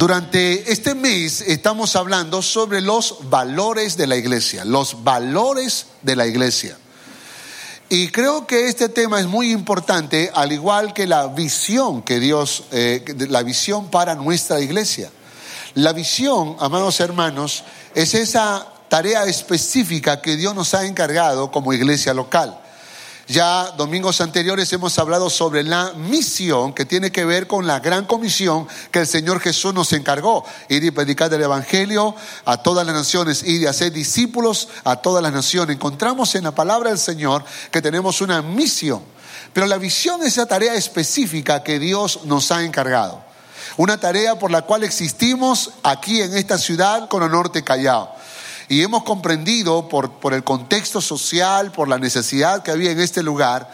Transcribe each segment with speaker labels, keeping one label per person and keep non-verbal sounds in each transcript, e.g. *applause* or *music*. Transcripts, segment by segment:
Speaker 1: Durante este mes estamos hablando sobre los valores de la iglesia, los valores de la iglesia. Y creo que este tema es muy importante, al igual que la visión que Dios, eh, la visión para nuestra iglesia. La visión, amados hermanos, es esa tarea específica que Dios nos ha encargado como iglesia local. Ya domingos anteriores hemos hablado sobre la misión que tiene que ver con la gran comisión que el Señor Jesús nos encargó. Ir y predicar el Evangelio a todas las naciones, ir y hacer discípulos a todas las naciones. Encontramos en la palabra del Señor que tenemos una misión. Pero la visión es esa tarea específica que Dios nos ha encargado. Una tarea por la cual existimos aquí en esta ciudad con el norte Callao. Y hemos comprendido por, por el contexto social, por la necesidad que había en este lugar,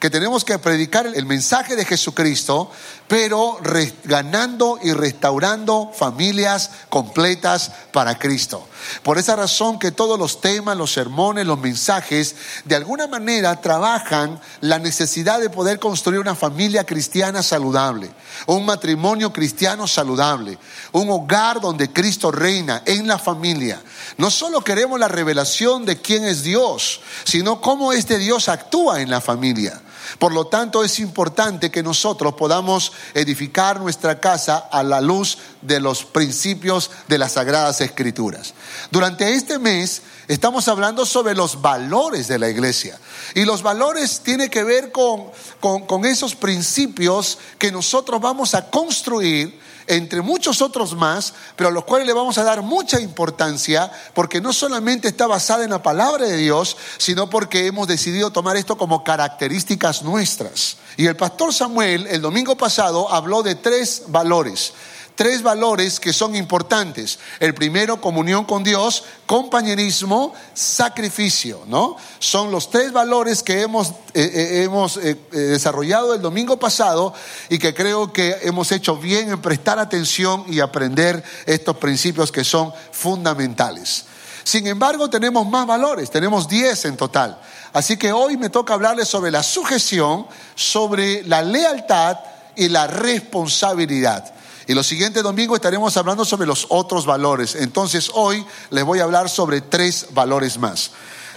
Speaker 1: que tenemos que predicar el mensaje de Jesucristo, pero ganando y restaurando familias completas para Cristo. Por esa razón que todos los temas, los sermones, los mensajes, de alguna manera trabajan la necesidad de poder construir una familia cristiana saludable, un matrimonio cristiano saludable, un hogar donde Cristo reina en la familia. No solo queremos la revelación de quién es Dios, sino cómo este Dios actúa en la familia. Por lo tanto, es importante que nosotros podamos edificar nuestra casa a la luz de los principios de las Sagradas Escrituras. Durante este mes estamos hablando sobre los valores de la iglesia. Y los valores tienen que ver con, con esos principios que nosotros vamos a construir entre muchos otros más, pero a los cuales le vamos a dar mucha importancia, porque no solamente está basada en la palabra de Dios, sino porque hemos decidido tomar esto como características nuestras. Y el pastor Samuel el domingo pasado habló de tres valores tres valores que son importantes. El primero, comunión con Dios, compañerismo, sacrificio, ¿no? Son los tres valores que hemos, eh, eh, hemos eh, desarrollado el domingo pasado y que creo que hemos hecho bien en prestar atención y aprender estos principios que son fundamentales. Sin embargo, tenemos más valores, tenemos diez en total. Así que hoy me toca hablarles sobre la sujeción, sobre la lealtad y la responsabilidad. Y los siguientes domingos estaremos hablando sobre los otros valores. Entonces hoy les voy a hablar sobre tres valores más.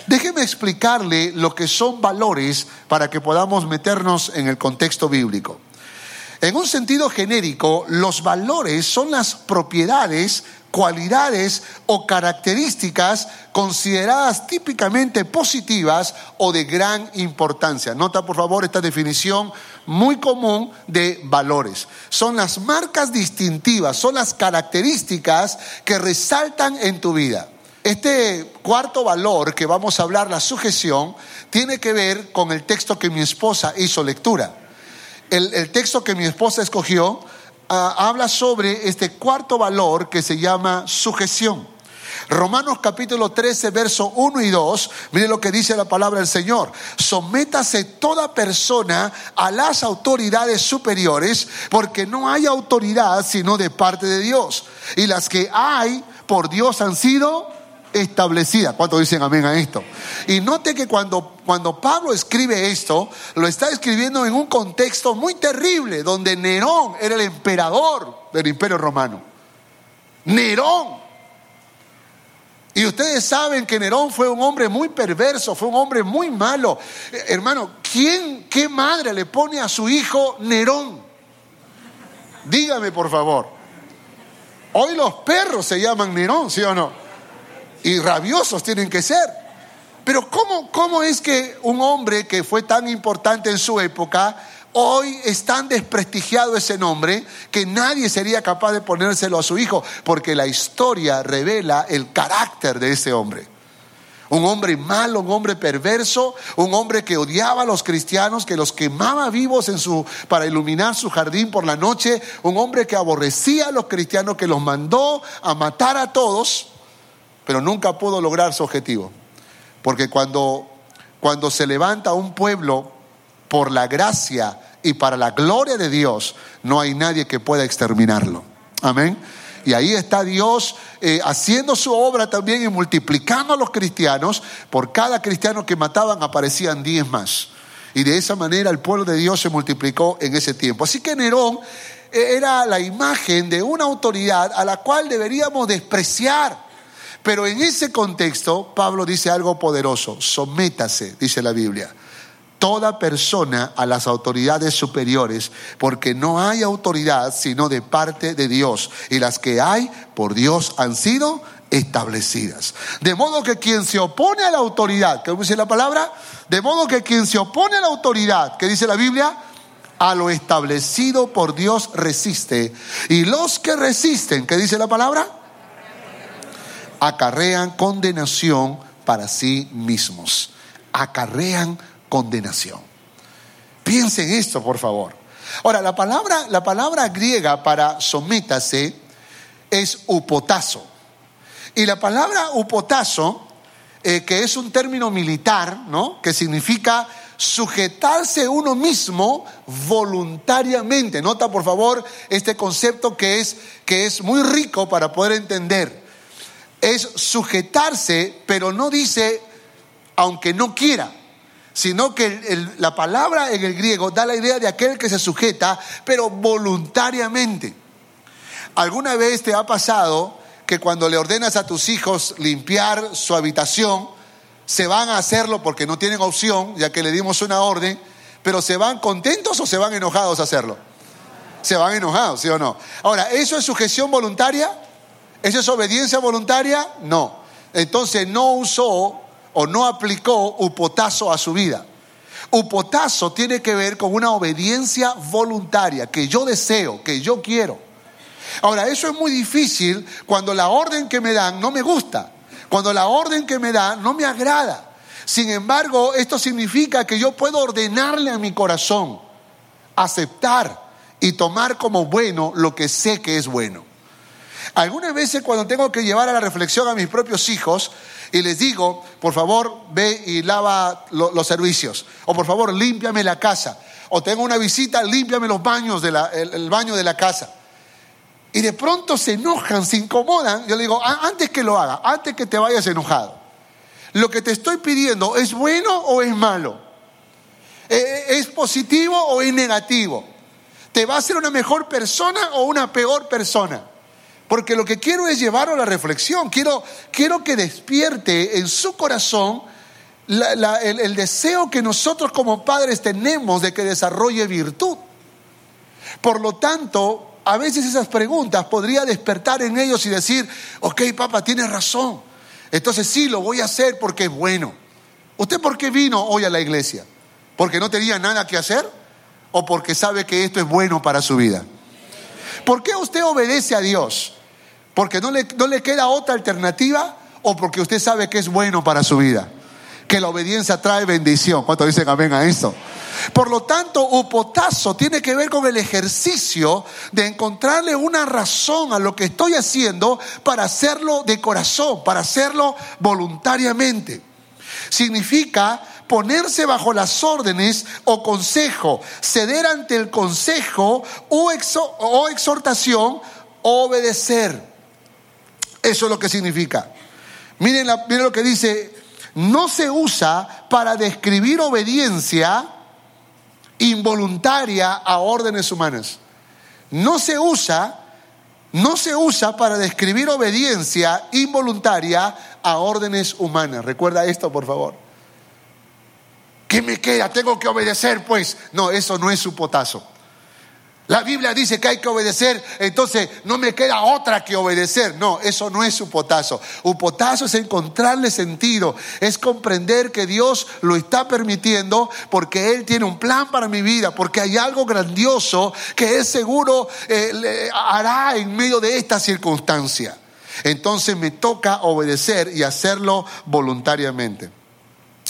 Speaker 1: Déjeme explicarle lo que son valores para que podamos meternos en el contexto bíblico. En un sentido genérico, los valores son las propiedades cualidades o características consideradas típicamente positivas o de gran importancia. Nota por favor esta definición muy común de valores. Son las marcas distintivas, son las características que resaltan en tu vida. Este cuarto valor que vamos a hablar, la sujeción, tiene que ver con el texto que mi esposa hizo lectura. El, el texto que mi esposa escogió habla sobre este cuarto valor que se llama sujeción. Romanos capítulo 13, verso 1 y 2, mire lo que dice la palabra del Señor. Sométase toda persona a las autoridades superiores, porque no hay autoridad sino de parte de Dios. Y las que hay por Dios han sido establecida. ¿Cuántos dicen amén a esto? Y note que cuando, cuando Pablo escribe esto, lo está escribiendo en un contexto muy terrible, donde Nerón era el emperador del imperio romano. Nerón. Y ustedes saben que Nerón fue un hombre muy perverso, fue un hombre muy malo. Eh, hermano, ¿quién, qué madre le pone a su hijo Nerón? Dígame por favor. Hoy los perros se llaman Nerón, ¿sí o no? Y rabiosos tienen que ser. Pero ¿cómo, ¿cómo es que un hombre que fue tan importante en su época, hoy es tan desprestigiado ese nombre que nadie sería capaz de ponérselo a su hijo? Porque la historia revela el carácter de ese hombre. Un hombre malo, un hombre perverso, un hombre que odiaba a los cristianos, que los quemaba vivos en su, para iluminar su jardín por la noche, un hombre que aborrecía a los cristianos, que los mandó a matar a todos pero nunca pudo lograr su objetivo. Porque cuando, cuando se levanta un pueblo por la gracia y para la gloria de Dios, no hay nadie que pueda exterminarlo. Amén. Y ahí está Dios eh, haciendo su obra también y multiplicando a los cristianos. Por cada cristiano que mataban aparecían diez más. Y de esa manera el pueblo de Dios se multiplicó en ese tiempo. Así que Nerón eh, era la imagen de una autoridad a la cual deberíamos despreciar. Pero en ese contexto, Pablo dice algo poderoso, sométase, dice la Biblia toda persona a las autoridades superiores, porque no hay autoridad sino de parte de Dios, y las que hay por Dios han sido establecidas. De modo que quien se opone a la autoridad, ¿qué dice la palabra? De modo que quien se opone a la autoridad, ¿qué dice la Biblia? A lo establecido por Dios resiste. Y los que resisten, ¿qué dice la palabra? Acarrean condenación para sí mismos. Acarrean condenación. Piensen esto, por favor. Ahora, la palabra, la palabra griega para sométase es upotazo. Y la palabra upotazo, eh, que es un término militar, ¿no? Que significa sujetarse uno mismo voluntariamente. Nota, por favor, este concepto que es, que es muy rico para poder entender. Es sujetarse, pero no dice aunque no quiera sino que la palabra en el griego da la idea de aquel que se sujeta, pero voluntariamente. ¿Alguna vez te ha pasado que cuando le ordenas a tus hijos limpiar su habitación, se van a hacerlo porque no tienen opción, ya que le dimos una orden, pero se van contentos o se van enojados a hacerlo? Se van enojados, ¿sí o no? Ahora, ¿eso es sujeción voluntaria? ¿Eso es obediencia voluntaria? No. Entonces no usó o no aplicó upotazo a su vida. Upotazo tiene que ver con una obediencia voluntaria, que yo deseo, que yo quiero. Ahora, eso es muy difícil cuando la orden que me dan no me gusta, cuando la orden que me dan no me agrada. Sin embargo, esto significa que yo puedo ordenarle a mi corazón, aceptar y tomar como bueno lo que sé que es bueno. Algunas veces cuando tengo que llevar a la reflexión a mis propios hijos, y les digo, por favor, ve y lava los servicios. O por favor, límpiame la casa. O tengo una visita, límpiame los baños, de el, baño de la casa. Y de pronto se enojan, se incomodan. Yo le digo, antes que lo haga, antes que te vayas enojado. Lo que te estoy pidiendo, ¿es bueno o es malo? ¿E, e, ¿Es positivo o es negativo? ¿Te va a hacer una mejor persona o una peor persona? Porque lo que quiero es llevarlo a la reflexión. Quiero, quiero que despierte en su corazón el, el deseo que nosotros como padres tenemos de que desarrolle virtud. Por lo tanto, a veces esas preguntas podría despertar en ellos y decir, ok, papá, tienes razón. Entonces sí, lo voy a hacer porque es bueno. ¿Usted por qué vino hoy a la iglesia? ¿Porque no tenía nada que hacer? ¿O porque sabe que esto es bueno para su vida? ¿Por qué usted obedece a Dios? Porque no le, no le queda otra alternativa o porque usted sabe que es bueno para su vida. Que la obediencia trae bendición. ¿Cuánto dicen amén a esto? Por lo tanto, upotazo tiene que ver con el ejercicio de encontrarle una razón a lo que estoy haciendo para hacerlo de corazón, para hacerlo voluntariamente. Significa ponerse bajo las órdenes o consejo, ceder ante el consejo o exhortación, obedecer. Eso es lo que significa. Miren, lo que dice, no se usa para describir obediencia involuntaria a órdenes humanas. No se usa, no se usa para describir obediencia involuntaria a órdenes humanas. Recuerda esto, por favor. ¿Qué me queda? Tengo que obedecer, pues. No, eso no es su potazo. La Biblia dice que hay que obedecer, entonces no me queda otra que obedecer. No, eso no es un potazo. Un potazo es encontrarle sentido, es comprender que Dios lo está permitiendo porque Él tiene un plan para mi vida, porque hay algo grandioso que Él seguro eh, hará en medio de esta circunstancia. Entonces me toca obedecer y hacerlo voluntariamente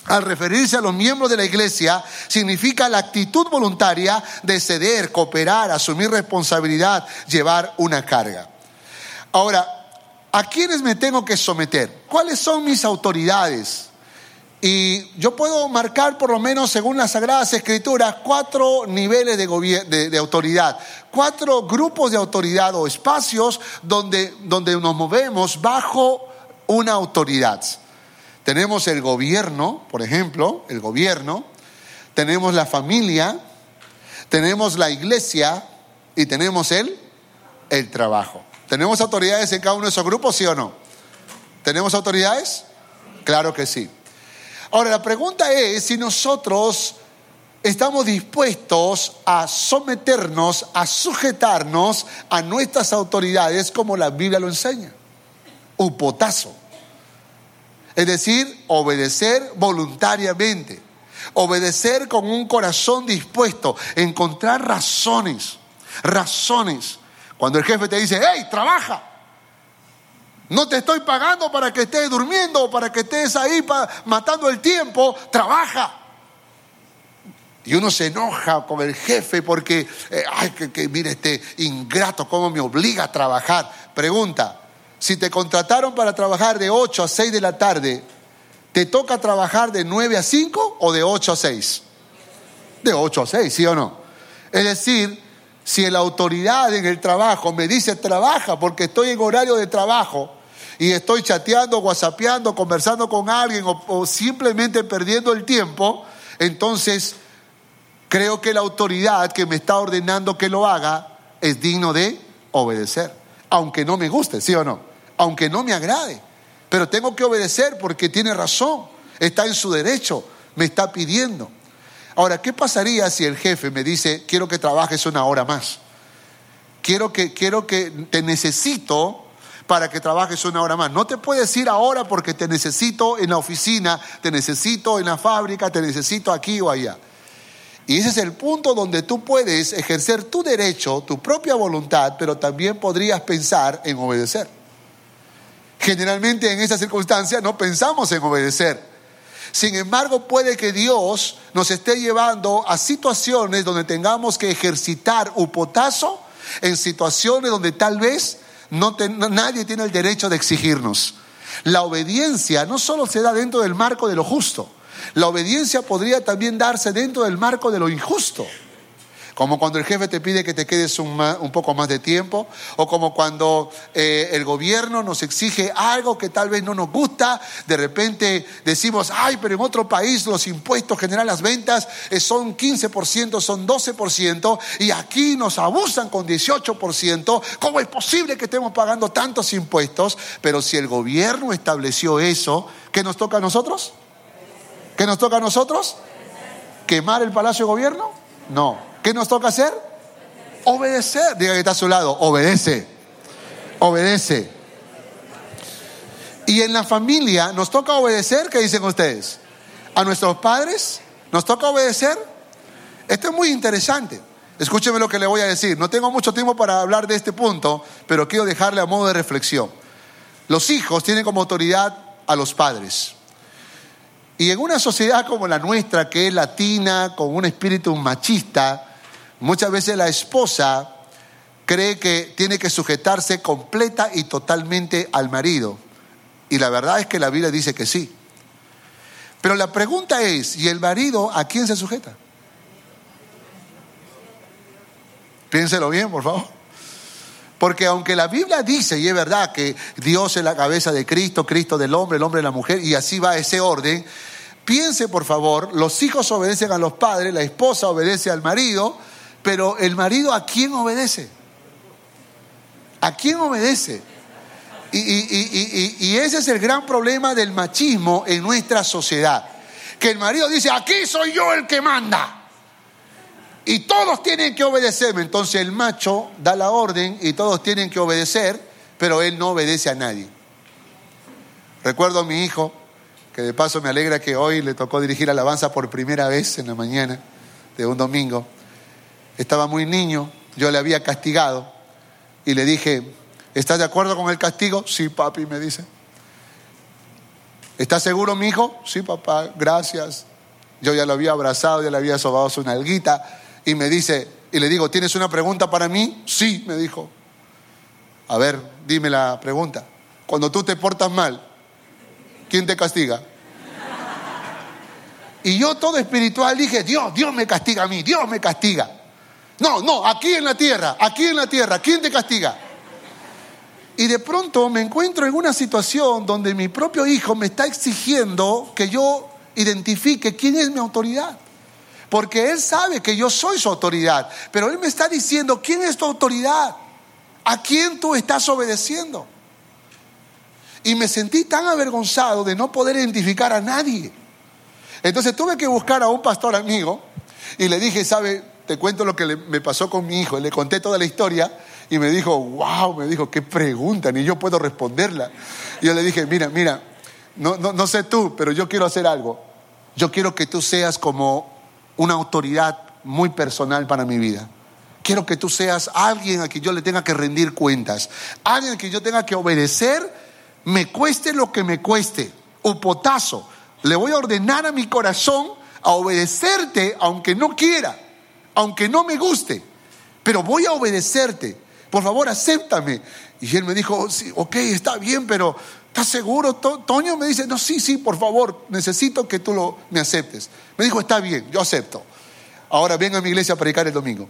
Speaker 1: al referirse a los miembros de la iglesia, significa la actitud voluntaria de ceder, cooperar, asumir responsabilidad, llevar una carga. Ahora, ¿A quiénes me tengo que someter? ¿Cuáles son mis autoridades? Y yo puedo marcar, por lo menos según las Sagradas Escrituras, cuatro niveles de, de, autoridad, cuatro grupos de autoridad o espacios donde, donde nos movemos bajo una autoridad. Tenemos el gobierno, por ejemplo, el gobierno, tenemos la familia, tenemos la iglesia y tenemos el, el trabajo. ¿Tenemos autoridades en cada uno de esos grupos, sí o no? ¿Tenemos autoridades? Claro que sí. Ahora, la pregunta es si nosotros estamos dispuestos a someternos, a sujetarnos a nuestras autoridades como la Biblia lo enseña. Upotazo. Es decir, obedecer voluntariamente, obedecer con un corazón dispuesto, encontrar razones, razones. Cuando el jefe te dice, hey, trabaja, no te estoy pagando para que estés durmiendo o para que estés ahí matando el tiempo, trabaja. Y uno se enoja con el jefe porque, eh, ay, que, que mire este ingrato, cómo me obliga a trabajar. Pregunta, si te contrataron para trabajar de 8 a 6 de la tarde, ¿te toca trabajar de 9 a 5 o de 8 a 6? De 8 a 6, ¿sí o no? Es decir, si la autoridad en el trabajo me dice trabaja porque estoy en horario de trabajo y estoy chateando, whatsappeando, conversando con alguien o, o simplemente perdiendo el tiempo, entonces creo que la autoridad que me está ordenando que lo haga es digno de obedecer, aunque no me guste, ¿sí o no? Aunque no me agrade. Pero tengo que obedecer porque tiene razón, está en su derecho, me está pidiendo. Ahora, ¿qué pasaría si el jefe me dice, quiero que trabajes una hora más? Quiero que, quiero que te necesito para que trabajes una hora más. No te puedes ir ahora porque te necesito en la oficina, te necesito en la fábrica, te necesito aquí o allá. Y ese es el punto donde tú puedes ejercer tu derecho, tu propia voluntad, pero también podrías pensar en obedecer. Generalmente en esas circunstancias no pensamos en obedecer. Sin embargo, puede que Dios nos esté llevando a situaciones donde tengamos que ejercitar upotazo en situaciones donde tal vez no nadie tiene el derecho de exigirnos. La obediencia no solo se da dentro del marco de lo justo, la obediencia podría también darse dentro del marco de lo injusto. Como cuando el jefe te pide que te quedes un, poco más de tiempo, o como cuando eh, el gobierno nos exige algo que tal vez no nos gusta, de repente decimos, ay, pero en otro país los impuestos generan las ventas eh, son 15%, son 12%, y aquí nos abusan con 18%, ¿cómo es posible que estemos pagando tantos impuestos? Pero si el gobierno estableció eso, ¿qué nos toca a nosotros? ¿Qué nos toca a nosotros? ¿Quemar el Palacio de Gobierno? No. ¿Qué nos toca hacer? Obedecer. Diga que está a su lado, obedece. Obedece. Y en la familia nos toca obedecer, ¿qué dicen ustedes? A nuestros padres nos toca obedecer. Esto es muy interesante. Escúcheme lo que le voy a decir. No tengo mucho tiempo para hablar de este punto, pero quiero dejarle a modo de reflexión. Los hijos tienen como autoridad a los padres. Y en una sociedad como la nuestra, que es latina, con un espíritu machista, Muchas veces la esposa cree que tiene que sujetarse completa y totalmente al marido. Y la verdad es que la Biblia dice que sí. Pero la pregunta es, ¿y el marido a quién se sujeta? Piénselo bien, por favor. Porque aunque la Biblia dice, y es verdad, que Dios es la cabeza de Cristo, Cristo del hombre, el hombre de la mujer, y así va ese orden, piense por favor, los hijos obedecen a los padres, la esposa obedece al marido, pero el marido a quién obedece? ¿A quién obedece? Y, ese es el gran problema del machismo en nuestra sociedad. Que el marido dice, aquí soy yo el que manda. Y todos tienen que obedecerme. Entonces el macho da la orden y todos tienen que obedecer, pero él no obedece a nadie. Recuerdo a mi hijo, que de paso me alegra que hoy le tocó dirigir alabanza por primera vez en la mañana de un domingo estaba muy niño, yo le había castigado y le dije, ¿estás de acuerdo con el castigo? Sí, papi, me dice. ¿Estás seguro, mi hijo? Sí, papá, gracias. Yo ya lo había abrazado, ya le había sobado su nalguita y me dice, y le digo, ¿tienes una pregunta para mí? Sí, me dijo. A ver, dime la pregunta. cuando tú te portas mal, ¿quién te castiga? Y yo todo espiritual dije, Dios, Dios me castiga a mí, Dios me castiga. No, no, aquí en la tierra, aquí en la tierra, ¿quién te castiga? Y de pronto me encuentro en una situación donde mi propio hijo me está exigiendo que yo identifique quién es mi autoridad. Porque él sabe que yo soy su autoridad, pero él me está diciendo quién es tu autoridad, a quién tú estás obedeciendo. Y me sentí tan avergonzado de no poder identificar a nadie. Entonces tuve que buscar a un pastor amigo y le dije, ¿sabe? Te cuento lo que me pasó con mi hijo. Le conté toda la historia y me dijo, wow, me dijo, qué pregunta, ni yo puedo responderla. Y yo le dije, mira, mira, no, sé tú, pero yo quiero hacer algo. Yo quiero que tú seas como una autoridad muy personal para mi vida. Quiero que tú seas alguien a quien yo le tenga que rendir cuentas, alguien a quien yo tenga que obedecer, me cueste lo que me cueste, o potazo. Le voy a ordenar a mi corazón a obedecerte aunque no quiera, aunque no me guste, pero voy a obedecerte por favor, acéptame. Y él me dijo, sí, ok, está bien, pero ¿estás seguro? Toño me dice, no, sí, sí, por favor, necesito que tú lo, me aceptes. Me dijo, está bien, yo acepto. Ahora ven a mi iglesia a predicar el domingo.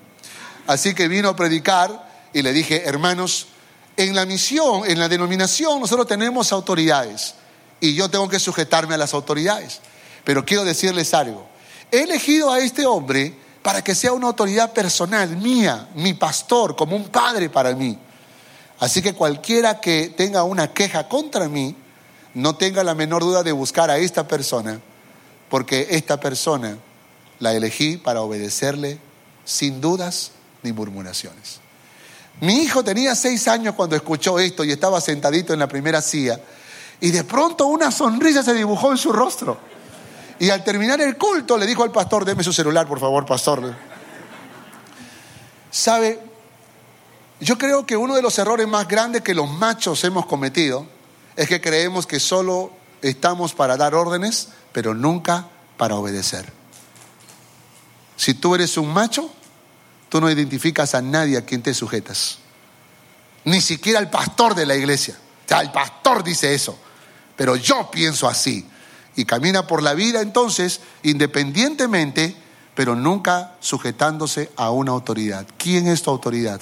Speaker 1: Así que vino a predicar y le dije, hermanos, en la misión, en la denominación, nosotros tenemos autoridades y yo tengo que sujetarme a las autoridades. Pero quiero decirles algo. He elegido a este hombre para que sea una autoridad personal mía, mi pastor, como un padre para mí. Así que cualquiera que tenga una queja contra mí, no tenga la menor duda de buscar a esta persona, porque esta persona la elegí para obedecerle sin dudas ni murmuraciones. Mi hijo tenía seis años cuando escuchó esto y estaba sentadito en la primera silla y de pronto una sonrisa se dibujó en su rostro. Y al terminar el culto le dijo al pastor, deme su celular, por favor, pastor. ¿Sabe? Yo creo que uno de los errores más grandes que los machos hemos cometido es que creemos que solo estamos para dar órdenes, pero nunca para obedecer. Si tú eres un macho, tú no identificas a nadie a quien te sujetas. Ni siquiera al pastor de la iglesia. O sea, el pastor dice eso, pero yo pienso así y camina por la vida entonces independientemente, pero nunca sujetándose a una autoridad. ¿Quién es tu autoridad?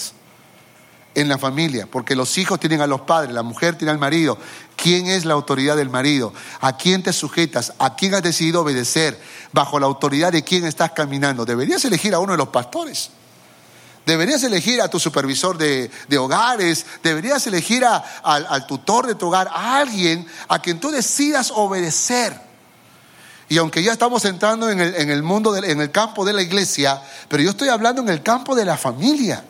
Speaker 1: En la familia, porque los hijos tienen a los padres, la mujer tiene al marido. ¿Quién es la autoridad del marido? ¿A quién te sujetas? ¿A quién has decidido obedecer? ¿Bajo la autoridad de quién estás caminando? Deberías elegir a uno de los pastores. Deberías elegir a tu supervisor de, hogares, deberías elegir al, tutor de tu hogar, a alguien a quien tú decidas obedecer. Y aunque ya estamos entrando en el, mundo, en el campo de la iglesia, pero yo estoy hablando en el campo de la familia.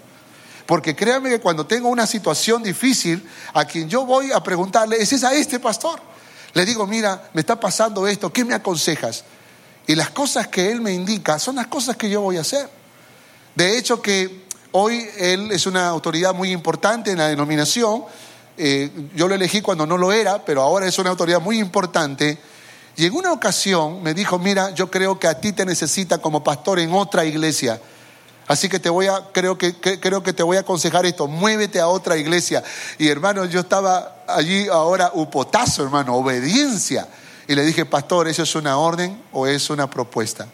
Speaker 1: Porque créanme que cuando tengo una situación difícil, a quien yo voy a preguntarle, es a este pastor. Le digo, mira, me está pasando esto, ¿qué me aconsejas? Y las cosas que él me indica son las cosas que yo voy a hacer. De hecho que hoy él es una autoridad muy importante en la denominación. Eh, yo lo elegí cuando no lo era, pero ahora es una autoridad muy importante. Y en una ocasión me dijo, mira, yo creo que a ti te necesita como pastor en otra iglesia. Así que te voy a, creo que, creo que te voy a aconsejar esto, muévete a otra iglesia. Y hermano, yo estaba allí ahora upotazo, hermano, obediencia. Y le dije, pastor, ¿eso es una orden o es una propuesta?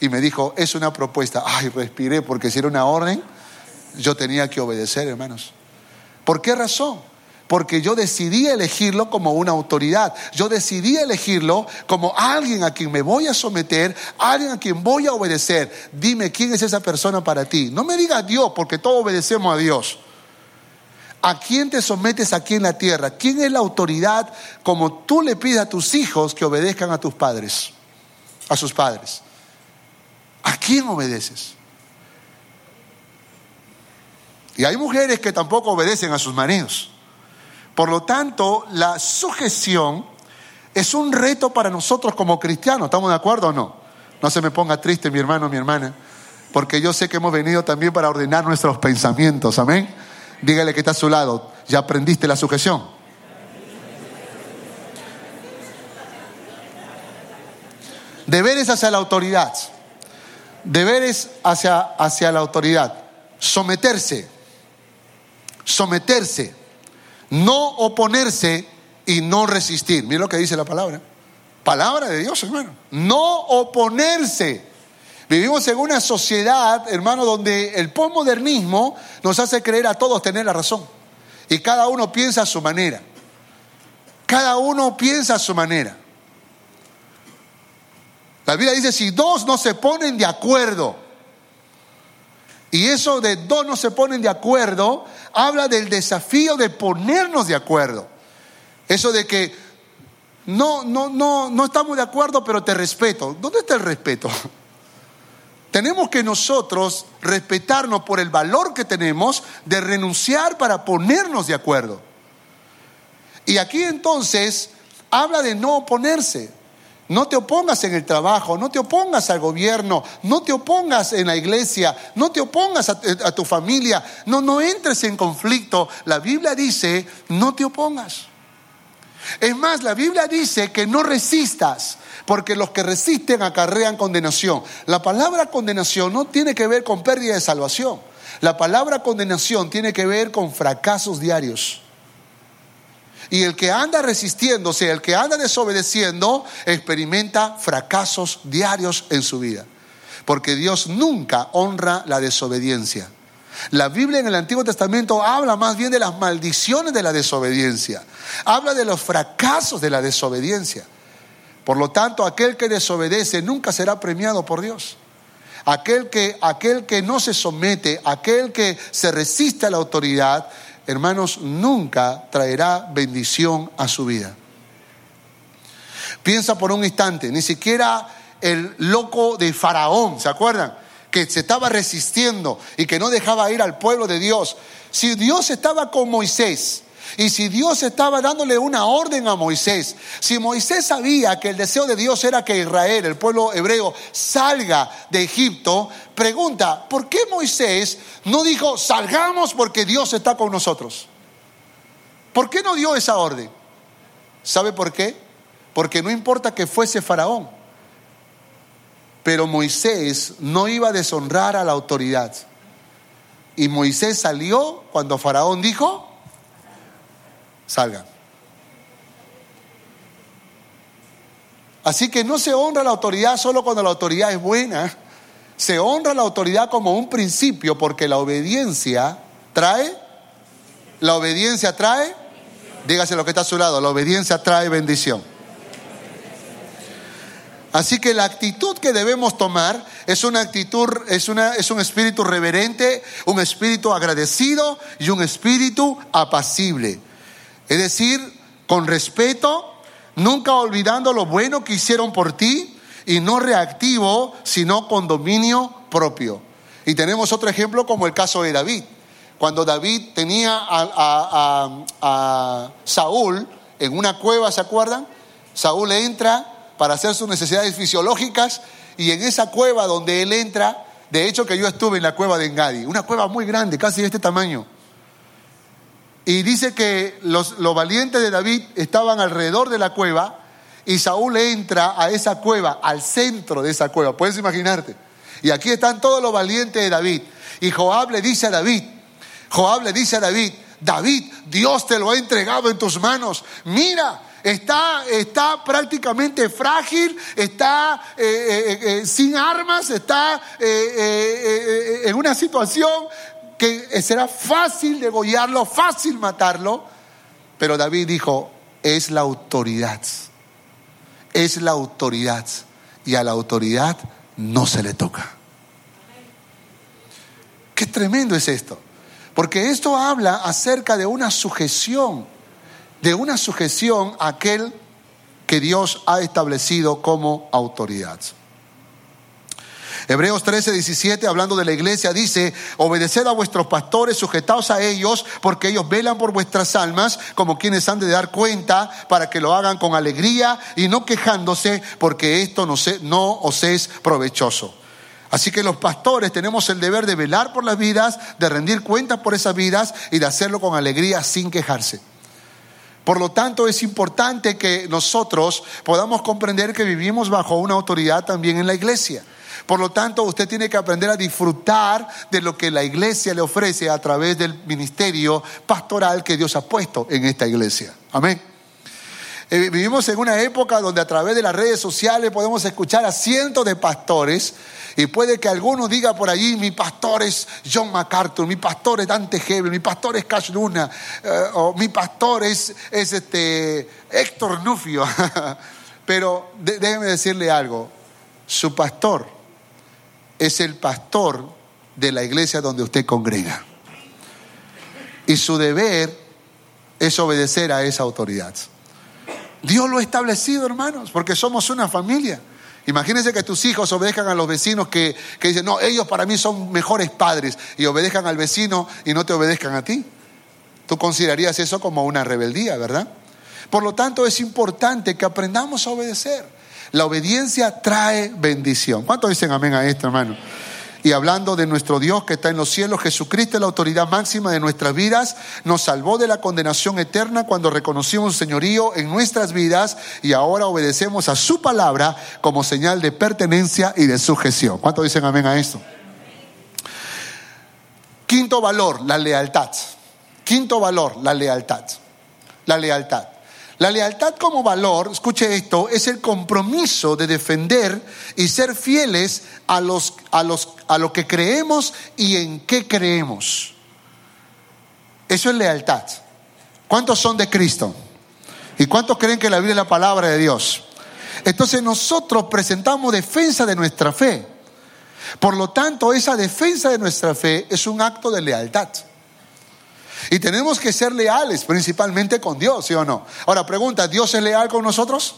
Speaker 1: Y me dijo, es una propuesta. Ay, respiré porque si era una orden, yo tenía que obedecer, hermanos. ¿Por qué razón? Porque yo decidí elegirlo como una autoridad. Yo decidí elegirlo como alguien a quien me voy a someter, alguien a quien voy a obedecer. Dime quién es esa persona para ti. No me digas Dios, porque todos obedecemos a Dios. ¿A quién te sometes aquí en la tierra? ¿Quién es la autoridad como tú le pides a tus hijos que obedezcan a tus padres? A sus padres. ¿A quién obedeces? Y hay mujeres que tampoco obedecen a sus maridos. Por lo tanto, la sujeción es un reto para nosotros como cristianos. ¿Estamos de acuerdo o no? No se me ponga triste mi hermano, mi hermana, porque yo sé que hemos venido también para ordenar nuestros pensamientos. Amén. Dígale que está a su lado. ¿Ya aprendiste la sujeción? Deberes hacia la autoridad deberes hacia, hacia la autoridad. Someterse, someterse. no oponerse y no resistir. Mira lo que dice la palabra. Palabra de Dios, hermano. No oponerse. Vivimos en una sociedad, hermano, donde el postmodernismo nos hace creer a todos tener la razón. Y cada uno piensa a su manera. Cada uno piensa a su manera. La Biblia dice, si dos no se ponen de acuerdo, y eso de dos no se ponen de acuerdo, habla del desafío de ponernos de acuerdo. Eso de que no, no, no, no estamos de acuerdo, pero te respeto. ¿Dónde está el respeto? *laughs* Tenemos que nosotros respetarnos por el valor que tenemos de renunciar para ponernos de acuerdo. Y aquí entonces habla de no oponerse. No te opongas en el trabajo, no te opongas al gobierno, no te opongas en la iglesia, no te opongas a, tu familia, no, no entres en conflicto. La Biblia dice, no te opongas. Es más, la Biblia dice que no resistas, porque los que resisten acarrean condenación. La palabra condenación no tiene que ver con pérdida de salvación. La palabra condenación tiene que ver con fracasos diarios. Y el que anda resistiéndose, el que anda desobedeciendo, experimenta fracasos diarios en su vida. Porque Dios nunca honra la desobediencia. La Biblia en el Antiguo Testamento habla más bien de las maldiciones de la desobediencia. Habla de los fracasos de la desobediencia. Por lo tanto, aquel que desobedece nunca será premiado por Dios. Aquel que, aquel que no se somete, aquel que se resiste a la autoridad, hermanos, nunca traerá bendición a su vida. Piensa por un instante, ni siquiera el loco de Faraón, ¿se acuerdan? Que se estaba resistiendo y que no dejaba ir al pueblo de Dios. Si Dios estaba con Moisés, y si Dios estaba dándole una orden a Moisés, si Moisés sabía que el deseo de Dios era que Israel, el pueblo hebreo, salga de Egipto, pregunta, ¿por qué Moisés no dijo, salgamos porque Dios está con nosotros? ¿Por qué no dio esa orden? ¿Sabe por qué? Porque no importa que fuese faraón, pero Moisés no iba a deshonrar a la autoridad. Y Moisés salió cuando faraón dijo, salgan. Así que no se honra la autoridad solo cuando la autoridad es buena. Se honra la autoridad como un principio porque la obediencia trae, la obediencia trae, dígase lo que está a su lado, la obediencia trae bendición. Así que la actitud que debemos tomar es una actitud, es, una, es un espíritu reverente, un espíritu agradecido y un espíritu apacible. Es decir, con respeto, nunca olvidando lo bueno que hicieron por ti y no reactivo, sino con dominio propio. Y tenemos otro ejemplo como el caso de David. Cuando David tenía a, Saúl en una cueva, ¿se acuerdan? Saúl entra para hacer sus necesidades fisiológicas y en esa cueva donde él entra, de hecho que yo estuve en la cueva de Engadi, una cueva muy grande, casi de este tamaño. Y dice que los, valientes de David estaban alrededor de la cueva y Saúl entra a esa cueva, al centro de esa cueva. Puedes imaginarte. Y aquí están todos los valientes de David. Y Joab le dice a David, Joab le dice a David, David, Dios te lo ha entregado en tus manos. Mira, está, está prácticamente frágil, está eh, eh, eh, sin armas, está en una situación que será fácil degollarlo, fácil matarlo, pero David dijo, es la autoridad, es la autoridad, y a la autoridad no se le toca. Qué tremendo es esto, porque esto habla acerca de una sujeción, de una sujeción a aquel que Dios ha establecido como autoridad. Hebreos 13, 17, hablando de la iglesia, dice, obedeced a vuestros pastores, sujetaos a ellos, porque ellos velan por vuestras almas, como quienes han de dar cuenta, para que lo hagan con alegría y no quejándose, porque esto no, no os es provechoso. Así que los pastores tenemos el deber de velar por las vidas, de rendir cuentas por esas vidas y de hacerlo con alegría sin quejarse. Por lo tanto, es importante que nosotros podamos comprender que vivimos bajo una autoridad también en la iglesia. Por lo tanto, usted tiene que aprender a disfrutar de lo que la iglesia le ofrece a través del ministerio pastoral que Dios ha puesto en esta iglesia. Amén. Eh, vivimos en una época donde a través de las redes sociales podemos escuchar a cientos de pastores y puede que alguno diga por allí, mi pastor es John MacArthur, mi pastor es Dante Hebel, mi pastor es Cash Luna, eh, o mi pastor es, este, Héctor Nufio. *laughs* Pero déjeme decirle algo, su pastor es el pastor de la iglesia donde usted congrega. Y su deber es obedecer a esa autoridad. Dios lo ha establecido, hermanos, porque somos una familia. Imagínense que tus hijos obedezcan a los vecinos que, que, dicen, no, ellos para mí son mejores padres y obedezcan al vecino y no te obedezcan a ti. Tú considerarías eso como una rebeldía, ¿verdad? Por lo tanto, es importante que aprendamos a obedecer. La obediencia trae bendición. ¿Cuántos dicen amén a esto, hermano? Y hablando de nuestro Dios que está en los cielos, Jesucristo es la autoridad máxima de nuestras vidas, nos salvó de la condenación eterna cuando reconocimos señorío en nuestras vidas y ahora obedecemos a su palabra como señal de pertenencia y de sujeción. ¿Cuántos dicen amén a esto? Quinto valor, la lealtad. Quinto valor, la lealtad. La lealtad. La lealtad como valor, escuche esto, es el compromiso de defender y ser fieles a, los, a, los, a lo que creemos y en qué creemos. Eso es lealtad. ¿Cuántos son de Cristo? ¿Y cuántos creen que la Biblia es la palabra de Dios? Entonces nosotros presentamos defensa de nuestra fe. Por lo tanto, esa defensa de nuestra fe es un acto de lealtad. Y tenemos que ser leales, principalmente con Dios, ¿sí o no? Ahora pregunta, ¿Dios es leal con nosotros?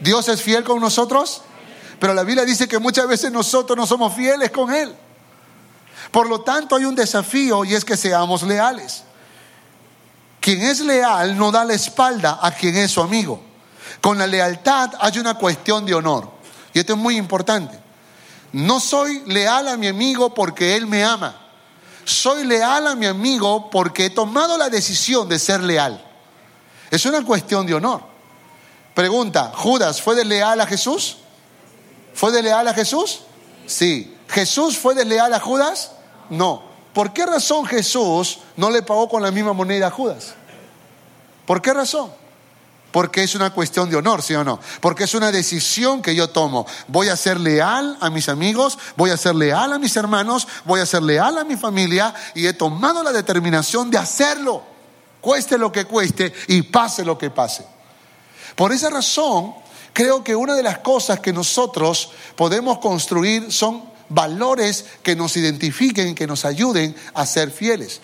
Speaker 1: ¿Dios es fiel con nosotros? Pero la Biblia dice que muchas veces nosotros no somos fieles con Él. Por lo tanto, hay un desafío y es que seamos leales. Quien es leal no da la espalda a quien es su amigo. Con la lealtad hay una cuestión de honor. Y esto es muy importante. No soy leal a mi amigo porque él me ama soy leal a mi amigo porque he tomado la decisión de ser leal. Es una cuestión de honor. Pregunta, ¿Judas fue desleal a Jesús? ¿Fue desleal a Jesús? Sí. ¿Jesús fue desleal a Judas? No. ¿Por qué razón Jesús no le pagó con la misma moneda a Judas? ¿Por qué razón? Porque es una cuestión de honor, ¿sí o no? Porque es una decisión que yo tomo. Voy a ser leal a mis amigos, voy a ser leal a mis hermanos, voy a ser leal a mi familia y he tomado la determinación de hacerlo, cueste lo que cueste y pase lo que pase. Por esa razón, creo que una de las cosas que nosotros podemos construir son valores que nos identifiquen, que nos ayuden a ser fieles.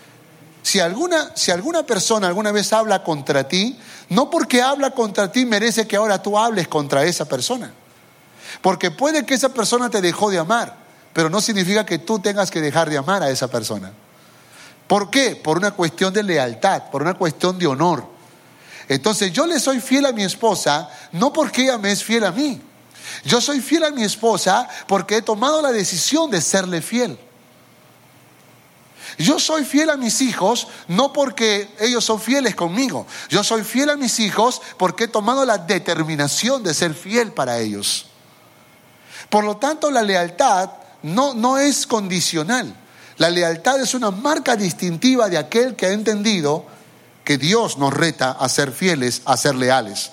Speaker 1: Si alguna, si alguna persona alguna vez habla contra ti, no porque habla contra ti merece que ahora tú hables contra esa persona. Porque puede que esa persona te dejó de amar, pero no significa que tú tengas que dejar de amar a esa persona. ¿Por qué? Por una cuestión de lealtad, por una cuestión de honor. Entonces yo le soy fiel a mi esposa, no porque ella me es fiel a mí. Yo soy fiel a mi esposa porque he tomado la decisión de serle fiel. Yo soy fiel a mis hijos no porque ellos son fieles conmigo. Yo soy fiel a mis hijos porque he tomado la determinación de ser fiel para ellos. Por lo tanto, la lealtad no, no es condicional. La lealtad es una marca distintiva de aquel que ha entendido que Dios nos reta a ser fieles, a ser leales.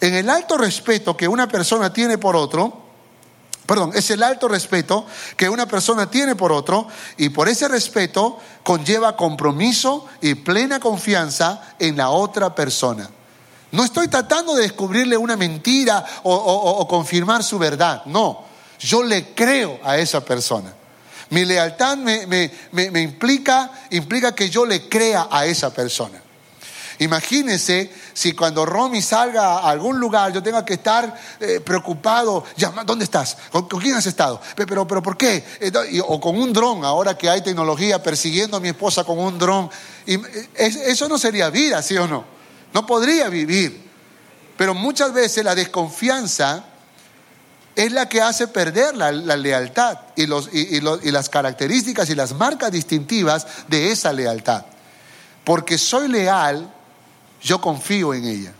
Speaker 1: En el alto respeto que una persona tiene por otro, perdón, es el alto respeto que una persona tiene por otro y por ese respeto conlleva compromiso y plena confianza en la otra persona. No estoy tratando de descubrirle una mentira o, confirmar su verdad, no, yo le creo a esa persona. Mi lealtad me, implica, implica que yo le crea a esa persona. Imagínense si cuando Romy salga a algún lugar yo tenga que estar eh, preocupado, ¿dónde estás? ¿Con, quién has estado? Pero, pero, ¿por qué? Eh, o con un dron, ahora que hay tecnología, persiguiendo a mi esposa con un dron. Eh, eso no sería vida, ¿sí o no? No podría vivir. Pero muchas veces la desconfianza es la que hace perder la, lealtad y las características y las marcas distintivas de esa lealtad. Porque soy leal yo confío en ella.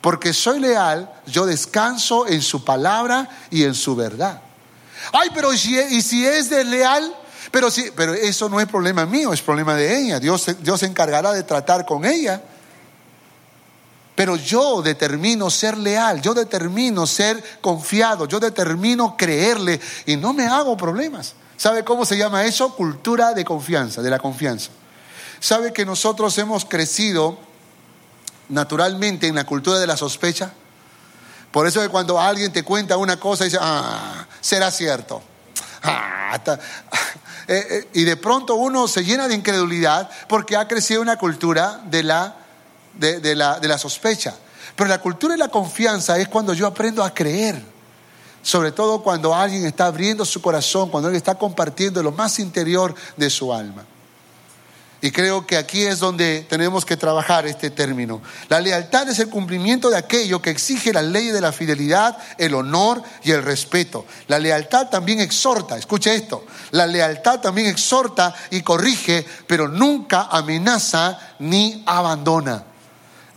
Speaker 1: Porque soy leal, yo descanso en su palabra y en su verdad. Ay, pero ¿y si, y si es desleal? Pero, sí, pero eso no es problema mío, es problema de ella. Dios, Dios se encargará de tratar con ella. Pero yo determino ser leal, yo determino ser confiado, yo determino creerle y no me hago problemas. ¿Sabe cómo se llama eso? Cultura de confianza, de la confianza. ¿Sabe que nosotros hemos crecido naturalmente en la cultura de la sospecha? Por eso que cuando alguien te cuenta una cosa, dice, ah, será cierto. Ah, *laughs* eh, eh, y de pronto uno se llena de incredulidad porque ha crecido una cultura de la, de, la, de la sospecha. Pero la cultura de la confianza es cuando yo aprendo a creer. Sobre todo cuando alguien está abriendo su corazón, cuando alguien está compartiendo lo más interior de su alma. Y creo que aquí es donde tenemos que trabajar este término. La lealtad es el cumplimiento de aquello que exige la ley de la fidelidad, el honor y el respeto. La lealtad también exhorta, escuche esto, la lealtad también exhorta y corrige, pero nunca amenaza ni abandona.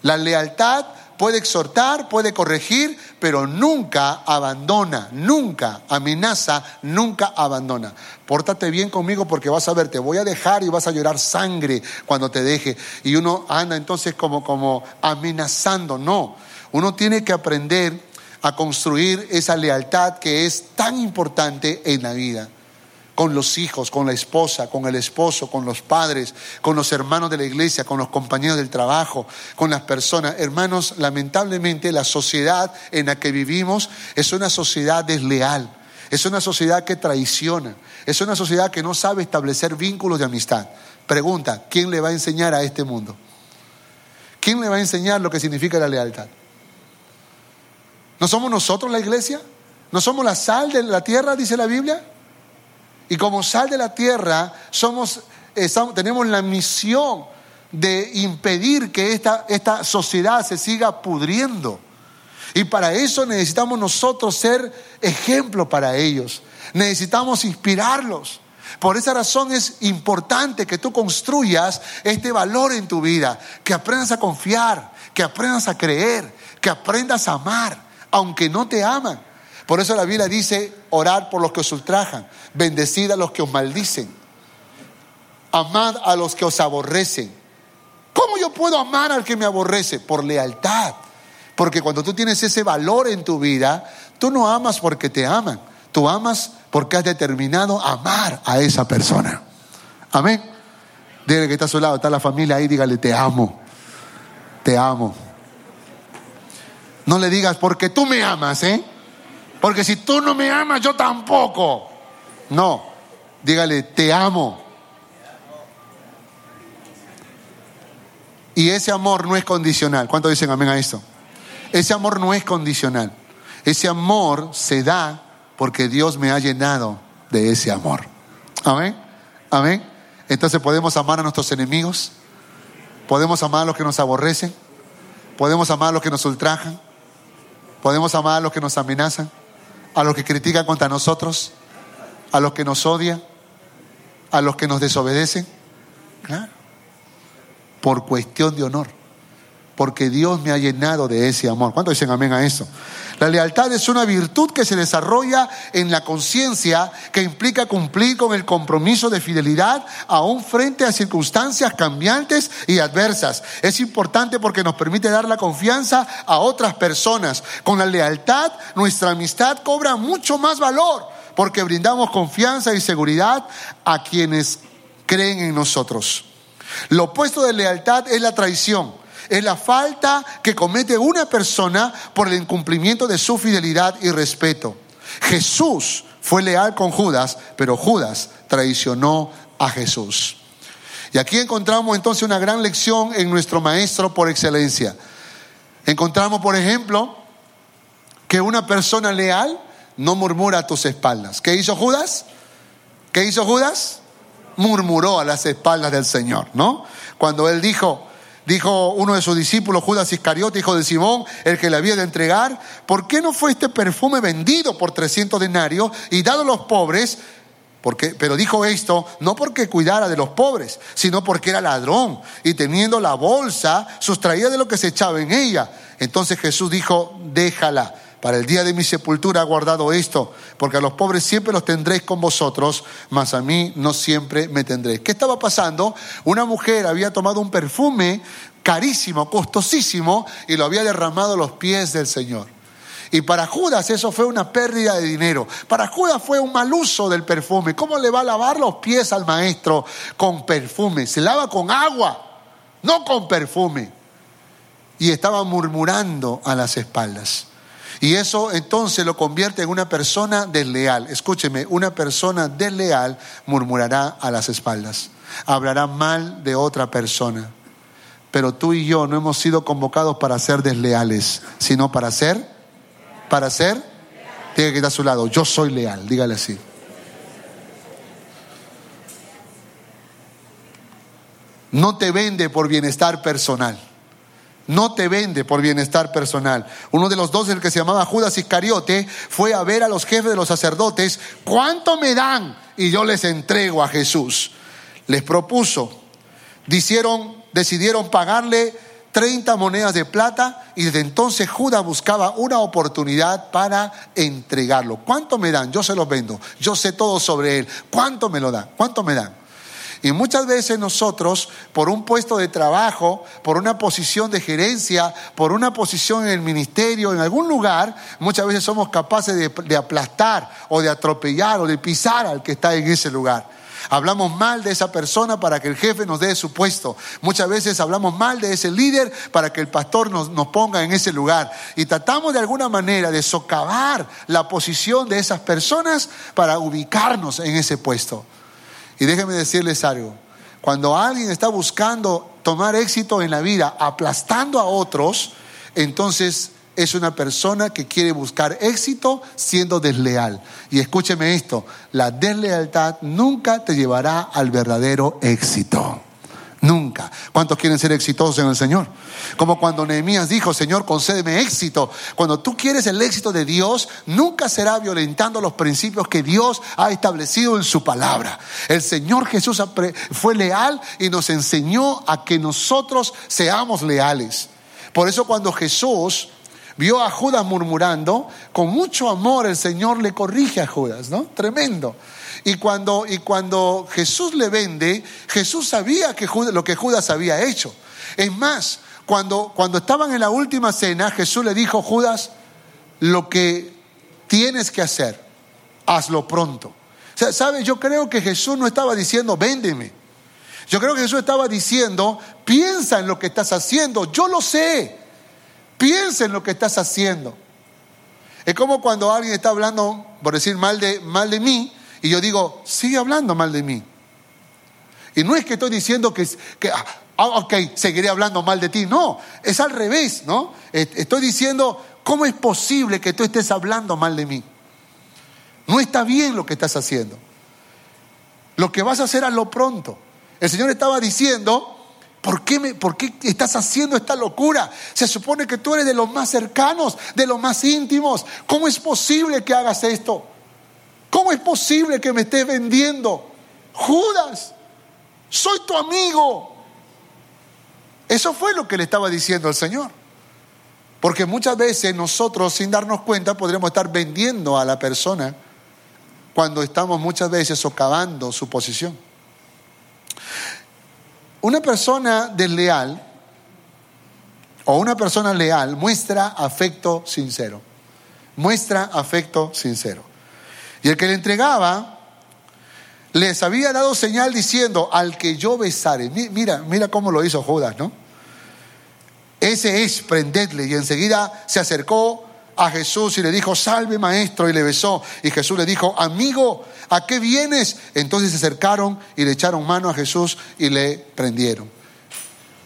Speaker 1: La lealtad puede exhortar, puede corregir, pero nunca abandona, nunca amenaza, nunca abandona. Pórtate bien conmigo porque vas a ver, te voy a dejar y vas a llorar sangre cuando te deje. Y uno anda entonces como, como amenazando, no. Uno tiene que aprender a construir esa lealtad que es tan importante en la vida con los hijos, con la esposa, con el esposo, con los padres, con los hermanos de la iglesia, con los compañeros del trabajo, con las personas. Hermanos, lamentablemente la sociedad en la que vivimos es una sociedad desleal, es una sociedad que traiciona, es una sociedad que no sabe establecer vínculos de amistad. Pregunta, ¿quién le va a enseñar a este mundo? ¿Quién le va a enseñar lo que significa la lealtad? ¿No somos nosotros la iglesia? ¿No somos la sal de la tierra, dice la Biblia? Y como sal de la tierra, somos, tenemos la misión de impedir que esta, esta sociedad se siga pudriendo. Y para eso necesitamos nosotros ser ejemplo para ellos. Necesitamos inspirarlos. Por esa razón es importante que tú construyas este valor en tu vida, que aprendas a confiar, que aprendas a creer, que aprendas a amar, aunque no te aman. Por eso la Biblia dice, orar por los que os ultrajan, bendecid a los que os maldicen, amad a los que os aborrecen. ¿Cómo yo puedo amar al que me aborrece? Por lealtad. Porque cuando tú tienes ese valor en tu vida, tú no amas porque te aman, tú amas porque has determinado amar a esa persona. Amén. Dígale que está a su lado, está la familia ahí, dígale, te amo, te amo. No le digas, porque tú me amas, ¿eh? Porque si tú no me amas, yo tampoco. No, dígale, te amo. Y ese amor no es condicional. ¿Cuánto dicen amén a esto? Ese amor no es condicional. Ese amor se da porque Dios me ha llenado de ese amor. Amén. Amén. Entonces podemos amar a nuestros enemigos. Podemos amar a los que nos aborrecen. Podemos amar a los que nos ultrajan. Podemos amar a los que nos amenazan a los que critican contra nosotros, a los que nos odian, a los que nos desobedecen. Claro. Por cuestión de honor. Porque Dios me ha llenado de ese amor. ¿Cuántos dicen amén a eso? La lealtad es una virtud que se desarrolla en la conciencia que implica cumplir con el compromiso de fidelidad aún frente a circunstancias cambiantes y adversas. Es importante porque nos permite dar la confianza a otras personas. Con la lealtad nuestra amistad cobra mucho más valor porque brindamos confianza y seguridad a quienes creen en nosotros. Lo opuesto de lealtad es la traición es la falta que comete una persona por el incumplimiento de su fidelidad y respeto. Jesús fue leal con Judas, pero Judas traicionó a Jesús. Y aquí encontramos entonces una gran lección en nuestro maestro por excelencia. Encontramos, por ejemplo, que una persona leal no murmura a tus espaldas. ¿Qué hizo Judas? ¿Qué hizo Judas? Murmuró a las espaldas del Señor, ¿no? Cuando él dijo, Dijo uno de sus discípulos, Judas Iscariote, hijo de Simón, el que le había de entregar, ¿por qué no fue este perfume vendido por 300 denarios y dado a los pobres? Porque, pero dijo esto no porque cuidara de los pobres, sino porque era ladrón y teniendo la bolsa sustraía de lo que se echaba en ella. Entonces Jesús dijo, déjala para el día de mi sepultura ha guardado esto, porque a los pobres siempre los tendréis con vosotros, mas a mí no siempre me tendréis. ¿Qué estaba pasando? Una mujer había tomado un perfume carísimo, costosísimo, y lo había derramado a los pies del Señor. Y para Judas eso fue una pérdida de dinero. Para Judas fue un mal uso del perfume. ¿Cómo le va a lavar los pies al maestro con perfume? Se lava con agua, no con perfume. Y estaba murmurando a las espaldas. Y eso entonces lo convierte en una persona desleal. Escúcheme, una persona desleal murmurará a las espaldas. Hablará mal de otra persona. Pero tú y yo no hemos sido convocados para ser desleales, sino para ser para ser, tiene que estar a su lado. Yo soy leal, dígale así. No te vende por bienestar personal. No te vende por bienestar personal. Uno de los dos, el que se llamaba Judas Iscariote, fue a ver a los jefes de los sacerdotes, ¿cuánto me dan? Y yo les entrego a Jesús. Les propuso, decidieron pagarle 30 monedas de plata y desde entonces Judas buscaba una oportunidad para entregarlo. ¿Cuánto me dan? Yo se los vendo. Yo sé todo sobre él. ¿Cuánto me lo dan? ¿Cuánto me dan? Y muchas veces nosotros, por un puesto de trabajo, por una posición de gerencia, por una posición en el ministerio, en algún lugar, muchas veces somos capaces de, aplastar o de atropellar o de pisar al que está en ese lugar. Hablamos mal de esa persona para que el jefe nos dé su puesto. Muchas veces hablamos mal de ese líder para que el pastor nos ponga en ese lugar. Y tratamos de alguna manera de socavar la posición de esas personas para ubicarnos en ese puesto. Y déjenme decirles algo. Cuando alguien está buscando tomar éxito en la vida aplastando a otros, entonces es una persona que quiere buscar éxito siendo desleal. Y escúcheme esto, la deslealtad nunca te llevará al verdadero éxito. Nunca. ¿Cuántos quieren ser exitosos en el Señor? Como cuando Nehemías dijo, Señor, concédeme éxito. Cuando tú quieres el éxito de Dios, nunca será violentando los principios que Dios ha establecido en su palabra. El Señor Jesús fue leal y nos enseñó a que nosotros seamos leales. Por eso cuando Jesús vio a Judas murmurando, con mucho amor el Señor le corrige a Judas, ¿no? Tremendo. Y cuando, y cuando Jesús le vende, Jesús sabía que lo que Judas había hecho. Es más, cuando, cuando estaban en la última cena, Jesús le dijo, Judas, lo que tienes que hacer, hazlo pronto. O sea, ¿sabes? Yo creo que Jesús no estaba diciendo, véndeme. Yo creo que Jesús estaba diciendo, piensa en lo que estás haciendo, yo lo sé. Piensa en lo que estás haciendo. Es como cuando alguien está hablando, por decir mal de, mal de mí, y yo digo, sigue hablando mal de mí. Y no es que estoy diciendo que, que ah, ah, ok, seguiré hablando mal de ti. No, es al revés, ¿no? Estoy diciendo, ¿cómo es posible que tú estés hablando mal de mí? No está bien lo que estás haciendo. Lo que vas a hacer, lo pronto. El Señor estaba diciendo, ¿Por qué, me, ¿Por qué estás haciendo esta locura? Se supone que tú eres de los más cercanos, de los más íntimos. ¿Cómo es posible que hagas esto? ¿Cómo es posible que me estés vendiendo? Judas, soy tu amigo. Eso fue lo que le estaba diciendo el Señor. Porque muchas veces nosotros, sin darnos cuenta, podríamos estar vendiendo a la persona cuando estamos muchas veces socavando su posición. Una persona desleal o una persona leal muestra afecto sincero. Muestra afecto sincero. Y el que le entregaba les había dado señal diciendo, al que yo besare. Mira, mira cómo lo hizo Judas, ¿no? Ese es, prendedle. Y enseguida se acercó a Jesús y le dijo, salve maestro, y le besó. Y Jesús le dijo, amigo, ¿a qué vienes? Entonces se acercaron y le echaron mano a Jesús y le prendieron.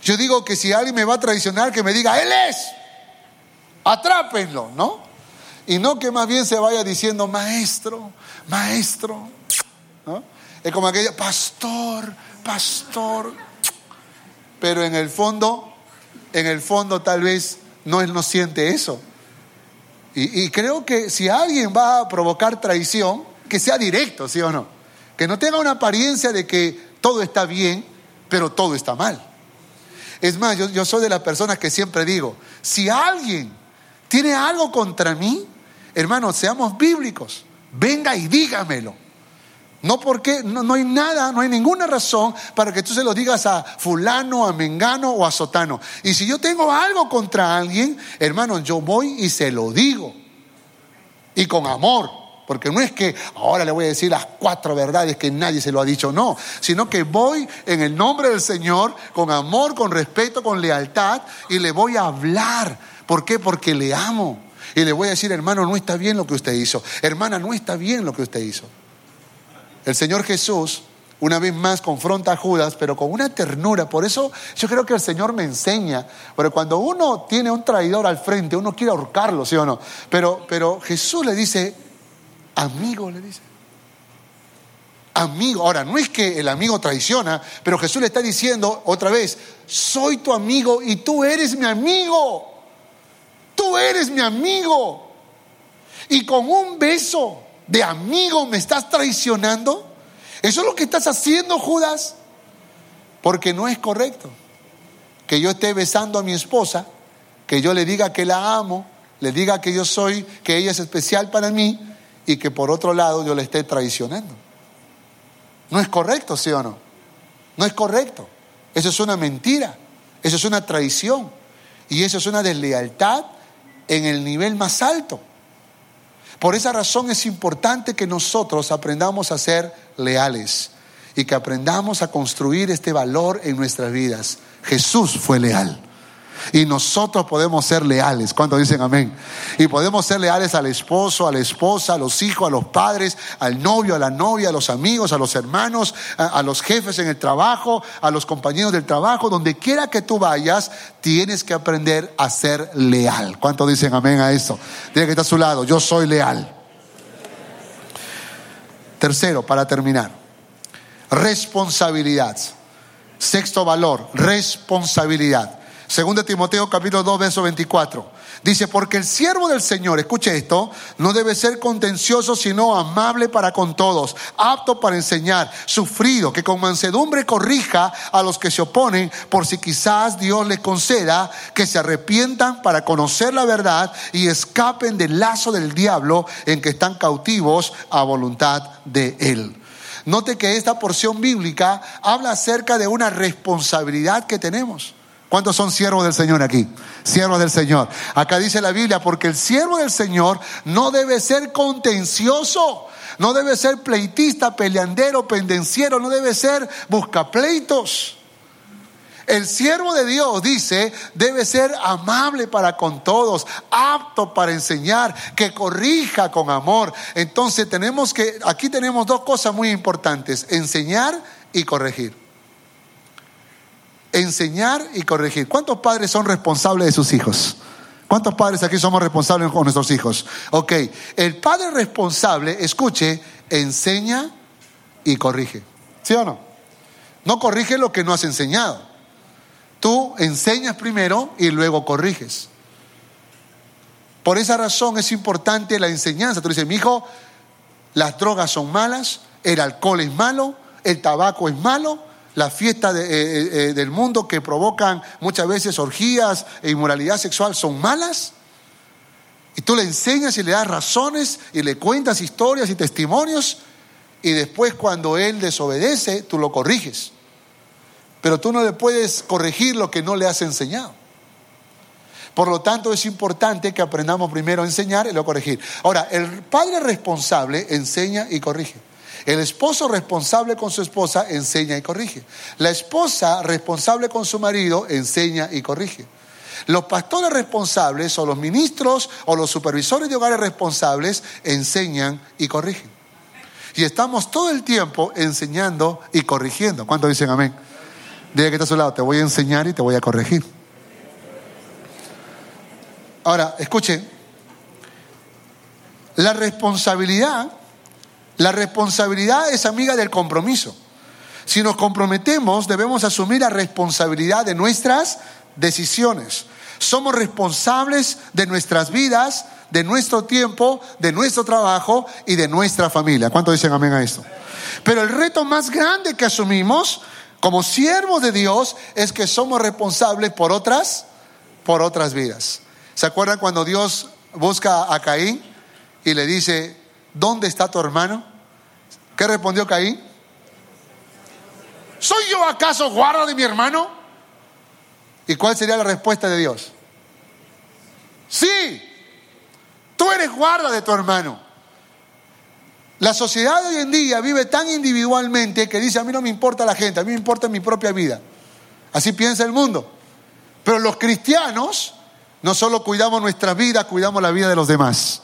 Speaker 1: Yo digo que si alguien me va a traicionar, que me diga, Él es, atrápenlo, ¿no? Y no que más bien se vaya diciendo, maestro, maestro. Es como aquella, pastor, pastor. Pero en el fondo, en el fondo tal vez no él no siente eso. Y, creo que si alguien va a provocar traición, que sea directo, ¿sí o no? Que no tenga una apariencia de que todo está bien, pero todo está mal. Es más, yo, yo soy de las personas que siempre digo, si alguien ¿Tiene algo contra mí? Hermanos, seamos bíblicos. Venga y dígamelo. No porque no, no, hay nada, no hay ninguna razón para que tú se lo digas a fulano, a mengano o a sotano. Y si yo tengo algo contra alguien, hermano, yo voy y se lo digo. Y con amor. Porque no es que ahora le voy a decir las cuatro verdades que nadie se lo ha dicho, no. Sino que voy en el nombre del Señor, con amor, con respeto, con lealtad, y le voy a hablar. ¿Por qué? Porque le amo. Y le voy a decir, hermano, no está bien lo que usted hizo. Hermana, no está bien lo que usted hizo. El Señor Jesús una vez más confronta a Judas, pero con una ternura. Por eso yo creo que el Señor me enseña. Porque cuando uno tiene un traidor al frente, uno quiere ahorcarlo, ¿sí o no? Pero, pero Jesús le dice, amigo, le dice. Amigo. Ahora, no es que el amigo traiciona, pero Jesús le está diciendo otra vez, soy tu amigo y tú eres mi amigo. Eres mi amigo. Y con un beso de amigo me estás traicionando. Eso es lo que estás haciendo, Judas. Porque no es correcto que yo esté besando a mi esposa, que yo le diga que la amo, le diga que yo soy, que ella es especial para mí y que por otro lado yo le esté traicionando. No es correcto, ¿sí o no? No es correcto. Eso es una mentira, eso es una traición y eso es una deslealtad en el nivel más alto. Por esa razón es importante que nosotros aprendamos a ser leales y que aprendamos a construir este valor en nuestras vidas. Jesús fue leal. Y nosotros podemos ser leales. ¿Cuántos dicen amén? Y podemos ser leales al esposo, a la esposa, a los hijos, a los padres, al novio, a la novia, a los amigos, a los hermanos, a, los jefes en el trabajo, a los compañeros del trabajo. Donde quiera que tú vayas, tienes que aprender a ser leal. ¿Cuántos dicen amén a eso? Tiene que estar a su lado. Yo soy leal. Tercero, para terminar, responsabilidad. Sexto valor, responsabilidad. Segundo Timoteo capítulo 2, verso 24. Dice, porque el siervo del Señor, escuche esto, no debe ser contencioso, sino amable para con todos, apto para enseñar, sufrido, que con mansedumbre corrija a los que se oponen, por si quizás Dios le conceda que se arrepientan para conocer la verdad y escapen del lazo del diablo en que están cautivos a voluntad de Él. Note que esta porción bíblica habla acerca de una responsabilidad que tenemos. ¿Cuántos son siervos del Señor aquí? Siervos del Señor. Acá dice la Biblia, porque el siervo del Señor no debe ser contencioso, no debe ser pleitista, peleandero, pendenciero, no debe ser buscapleitos. El siervo de Dios, dice, debe ser amable para con todos, apto para enseñar, que corrija con amor. Entonces tenemos que, aquí tenemos dos cosas muy importantes, enseñar y corregir enseñar y corregir. ¿Cuántos padres son responsables de sus hijos? ¿Cuántos padres aquí somos responsables con nuestros hijos? Ok, el padre responsable, escuche, enseña y corrige. ¿Sí o no? No corrige lo que no has enseñado. Tú enseñas primero y luego corriges. Por esa razón es importante la enseñanza. Tú dices, mi hijo, las drogas son malas, el alcohol es malo, el tabaco es malo, las fiestas eh, eh, eh, del mundo que provocan muchas veces orgías e inmoralidad sexual son malas. Y tú le enseñas y le das razones y le cuentas historias y testimonios y después cuando él desobedece, tú lo corriges. Pero tú no le puedes corregir lo que no le has enseñado. Por lo tanto, es importante que aprendamos primero a enseñar y luego corregir. Ahora, el padre responsable enseña y corrige. El esposo responsable con su esposa enseña y corrige. La esposa responsable con su marido enseña y corrige. Los pastores responsables o los ministros o los supervisores de hogares responsables enseñan y corrigen. Y estamos todo el tiempo enseñando y corrigiendo. ¿Cuántos dicen amén? Dile que está a su lado, te voy a enseñar y te voy a corregir. Ahora, escuchen, la responsabilidad la responsabilidad es amiga del compromiso. Si nos comprometemos, debemos asumir la responsabilidad de nuestras decisiones. Somos responsables de nuestras vidas, de nuestro tiempo, de nuestro trabajo y de nuestra familia. ¿Cuánto dicen amén a esto? Pero el reto más grande que asumimos como siervos de Dios es que somos responsables por otras, por otras vidas. ¿Se acuerdan cuando Dios busca a Caín y le dice, ¿dónde está tu hermano? ¿Qué respondió Caín? ¿Soy yo acaso guarda de mi hermano? ¿Y cuál sería la respuesta de Dios? Sí, tú eres guarda de tu hermano. La sociedad hoy en día vive tan individualmente que dice, a mí no me importa la gente, a mí me importa mi propia vida. Así piensa el mundo. Pero los cristianos no solo cuidamos nuestra vida, cuidamos la vida de los demás.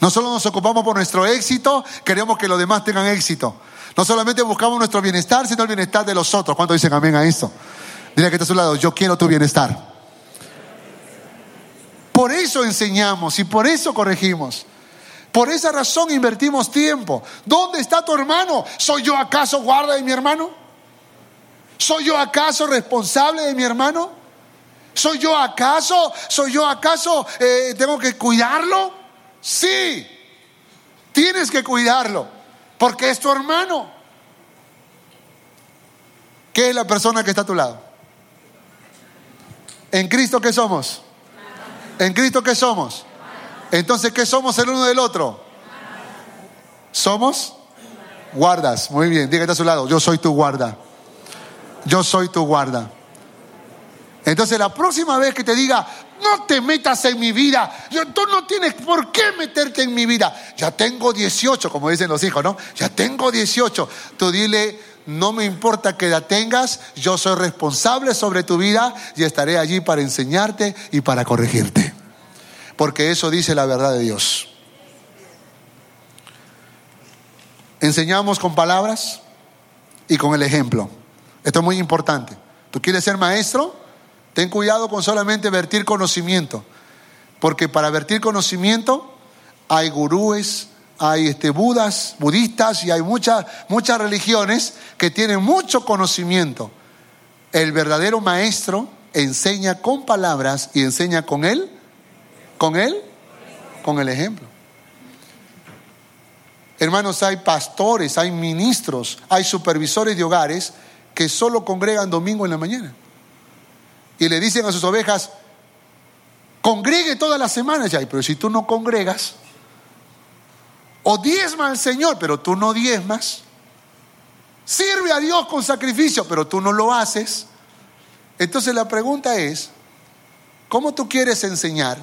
Speaker 1: No solo nos ocupamos por nuestro éxito, queremos que los demás tengan éxito. No solamente buscamos nuestro bienestar, sino el bienestar de los otros. ¿Cuántos dicen amén a esto? Dile que está a su lado, yo quiero tu bienestar. Por eso enseñamos y por eso corregimos. Por esa razón invertimos tiempo. ¿Dónde está tu hermano? ¿Soy yo acaso guarda de mi hermano? ¿Soy yo acaso responsable de mi hermano? ¿Soy yo acaso? ¿Soy yo acaso? Eh, ¿Tengo que cuidarlo? Sí, tienes que cuidarlo, porque es tu hermano. ¿Qué es la persona que está a tu lado? ¿En Cristo qué somos? ¿En Cristo qué somos? Entonces, ¿qué somos el uno del otro? ¿Somos? Guardas. Muy bien, dígate a su lado, yo soy tu guarda. Yo soy tu guarda. Entonces, la próxima vez que te diga, no te metas en mi vida, tú no tienes por qué meterte en mi vida. Ya tengo 18, como dicen los hijos, ¿no? Ya tengo 18. Tú dile, no me importa que la tengas, yo soy responsable sobre tu vida y estaré allí para enseñarte y para corregirte. Porque eso dice la verdad de Dios. Enseñamos con palabras y con el ejemplo. Esto es muy importante. ¿Tú quieres ser maestro? Ten cuidado con solamente vertir conocimiento. Porque para vertir conocimiento hay gurúes, hay este, budas, budistas y hay muchas, muchas religiones que tienen mucho conocimiento. El verdadero maestro enseña con palabras y enseña con él, con él, con el ejemplo. Hermanos, hay pastores, hay ministros, hay supervisores de hogares que solo congregan domingo en la mañana. Y le dicen a sus ovejas, congregue todas las semanas ya, pero si tú no congregas, o diezma al Señor, pero tú no diezmas. Sirve a Dios con sacrificio, pero tú no lo haces. Entonces la pregunta es, ¿cómo tú quieres enseñar?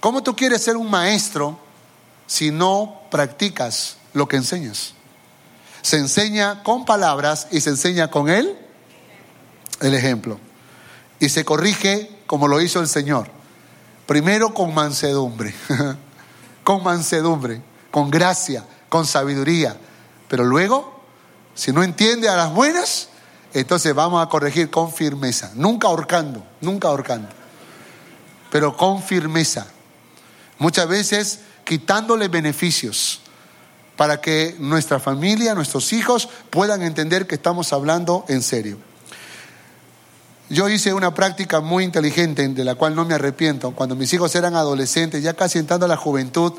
Speaker 1: ¿Cómo tú quieres ser un maestro si no practicas lo que enseñas? Se enseña con palabras y se enseña con él el ejemplo. Y se corrige como lo hizo el Señor. Primero con mansedumbre, *laughs* con mansedumbre con gracia, con sabiduría. Pero luego, si no entiende a las buenas, entonces vamos a corregir con firmeza, nunca ahorcando, nunca ahorcando, pero con firmeza. Muchas veces quitándole beneficios para que nuestra familia, nuestros hijos puedan entender que estamos hablando en serio. Yo hice una práctica muy inteligente de la cual no me arrepiento. Cuando mis hijos eran adolescentes, ya casi entrando a la juventud,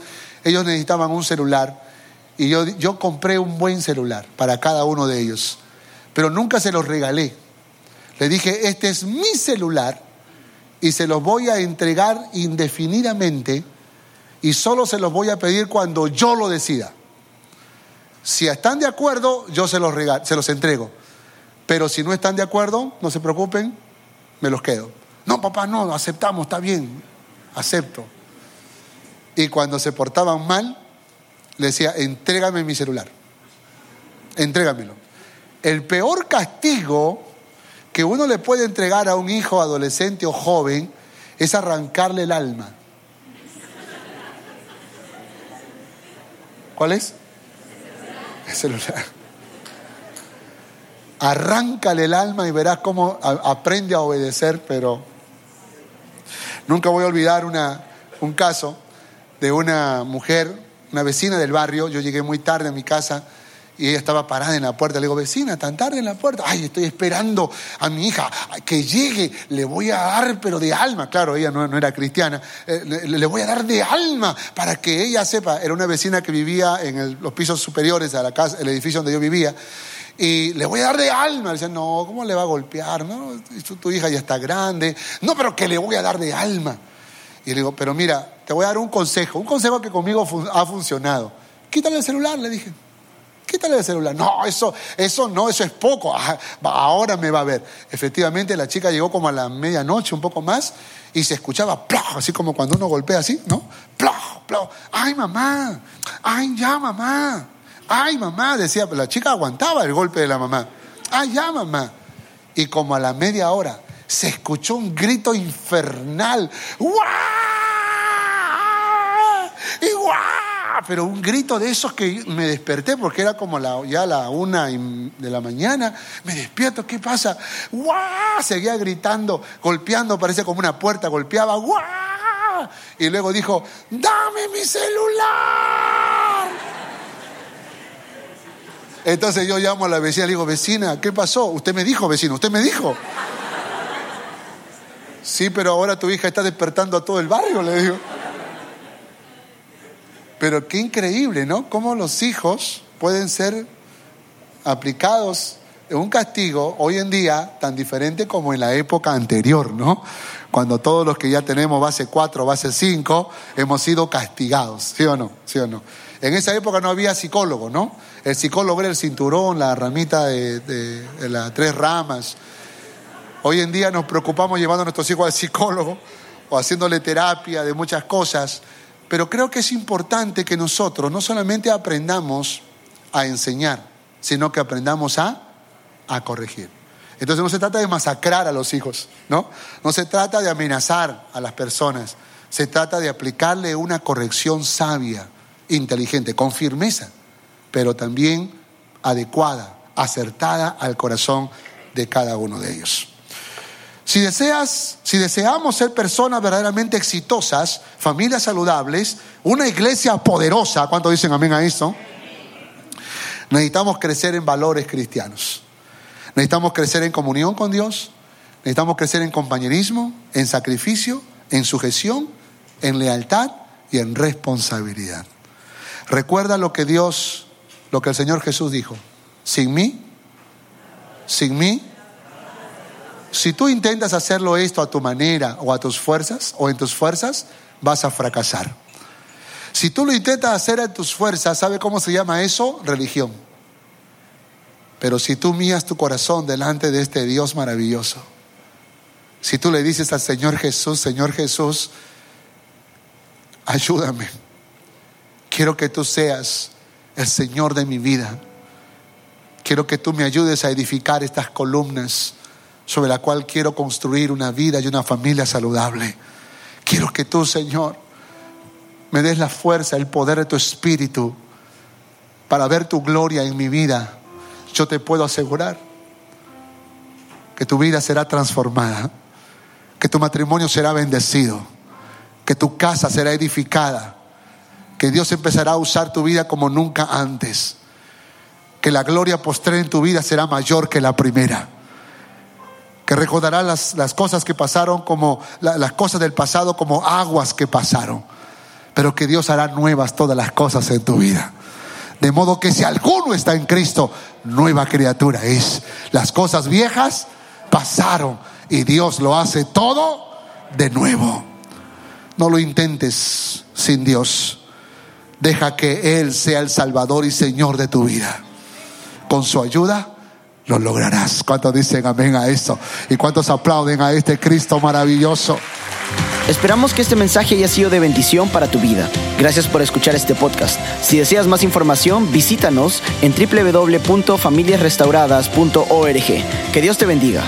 Speaker 1: ellos necesitaban un celular y yo, yo compré un buen celular para cada uno de ellos, pero nunca se los regalé. Le dije, este es mi celular y se los voy a entregar indefinidamente y solo se los voy a pedir cuando yo lo decida. Si están de acuerdo, yo se los, se los entrego. Pero si no están de acuerdo, no se preocupen, me los quedo. No, papá, no, aceptamos, está bien, acepto. Y cuando se portaban mal, le decía, entrégame mi celular. Entrégamelo. El peor castigo que uno le puede entregar a un hijo adolescente o joven es arrancarle el alma. ¿Cuál es? El celular. Arráncale el alma y verás cómo aprende a obedecer, pero nunca voy a olvidar un caso de una mujer, una vecina del barrio. Yo llegué muy tarde a mi casa y ella estaba parada en la puerta. Le digo, vecina, tan tarde en la puerta. Ay, estoy esperando a mi hija que llegue. Le voy a dar, pero de alma. Claro, ella no, era cristiana. Eh, le, voy a dar de alma para que ella sepa. Era una vecina que vivía en los pisos superiores a la casa, el edificio donde yo vivía. Y le voy a dar de alma. Le decía, no, ¿cómo le va a golpear? No, tu hija ya está grande. No, pero que le voy a dar de alma. Y le digo, pero mira, te voy a dar un consejo, un consejo que conmigo ha funcionado. Quítale el celular, le dije. Quítale el celular. No, eso, eso no, eso es poco. Ah, ahora me va a ver. Efectivamente, la chica llegó como a la medianoche, un poco más, y se escuchaba, así como cuando uno golpea así, ¿no? Ay, mamá. Ay, ya, mamá. Ay, mamá, decía, la chica aguantaba el golpe de la mamá. Ay, ya, mamá. Y como a la media hora se escuchó un grito infernal. ¡Guau! ¡Y Pero un grito de esos que me desperté porque era como la, ya la una de la mañana. Me despierto, ¿qué pasa? ¡Guau! Seguía gritando, golpeando, parece como una puerta, golpeaba. ¡Guau! Y luego dijo, dame mi celular. Entonces yo llamo a la vecina, le digo, vecina, ¿qué pasó? Usted me dijo, vecino, usted me dijo. Sí, pero ahora tu hija está despertando a todo el barrio, le digo. Pero qué increíble, ¿no? Cómo los hijos pueden ser aplicados en un castigo hoy en día tan diferente como en la época anterior, ¿no? Cuando todos los que ya tenemos base 4, base 5, hemos sido castigados, ¿sí o no? ¿Sí o no? En esa época no había psicólogo, ¿no? El psicólogo era el cinturón, la ramita de, de las tres ramas, Hoy en día nos preocupamos llevando a nuestros hijos al psicólogo o haciéndole terapia de muchas cosas, pero creo que es importante que nosotros no solamente aprendamos a enseñar, sino que aprendamos a, a corregir. Entonces no se trata de masacrar a los hijos, ¿no? No se trata de amenazar a las personas, se trata de aplicarle una corrección sabia, inteligente, con firmeza, pero también adecuada, acertada al corazón de cada uno de ellos. Si deseas, si deseamos ser personas verdaderamente exitosas, familias saludables, una iglesia poderosa, ¿cuánto dicen amén a esto? Necesitamos crecer en valores cristianos. Necesitamos crecer en comunión con Dios, necesitamos crecer en compañerismo, en sacrificio, en sujeción, en lealtad y en responsabilidad. Recuerda lo que Dios, lo que el Señor Jesús dijo. Sin mí, sin mí, si tú intentas hacerlo esto a tu manera o a tus fuerzas o en tus fuerzas, vas a fracasar. Si tú lo intentas hacer en tus fuerzas, ¿sabe cómo se llama eso? Religión. Pero si tú mías tu corazón delante de este Dios maravilloso, si tú le dices al Señor Jesús, Señor Jesús, ayúdame, quiero que tú seas el Señor de mi vida, quiero que tú me ayudes a edificar estas columnas sobre la cual quiero construir una vida y una familia saludable. Quiero que tú, Señor, me des la fuerza, el poder de tu espíritu para ver tu gloria en mi vida. Yo te puedo asegurar que tu vida será transformada, que tu matrimonio será bendecido, que tu casa será edificada, que Dios empezará a usar tu vida como nunca antes, que la gloria postrera en tu vida será mayor que la primera que recordará las, cosas que pasaron como las cosas del pasado como aguas que pasaron, pero que Dios hará nuevas todas las cosas en tu vida. De modo que si alguno está en Cristo, nueva criatura es. Las cosas viejas pasaron y Dios lo hace todo de nuevo. No lo intentes sin Dios. Deja que Él sea el Salvador y Señor de tu vida. Con su ayuda lo lograrás. ¿Cuántos dicen amén a esto? ¿Y cuántos aplauden a este Cristo maravilloso?
Speaker 2: Esperamos que este mensaje haya sido de bendición para tu vida. Gracias por escuchar este podcast. Si deseas más información, visítanos en www.familiasrestauradas.org. Que Dios te bendiga.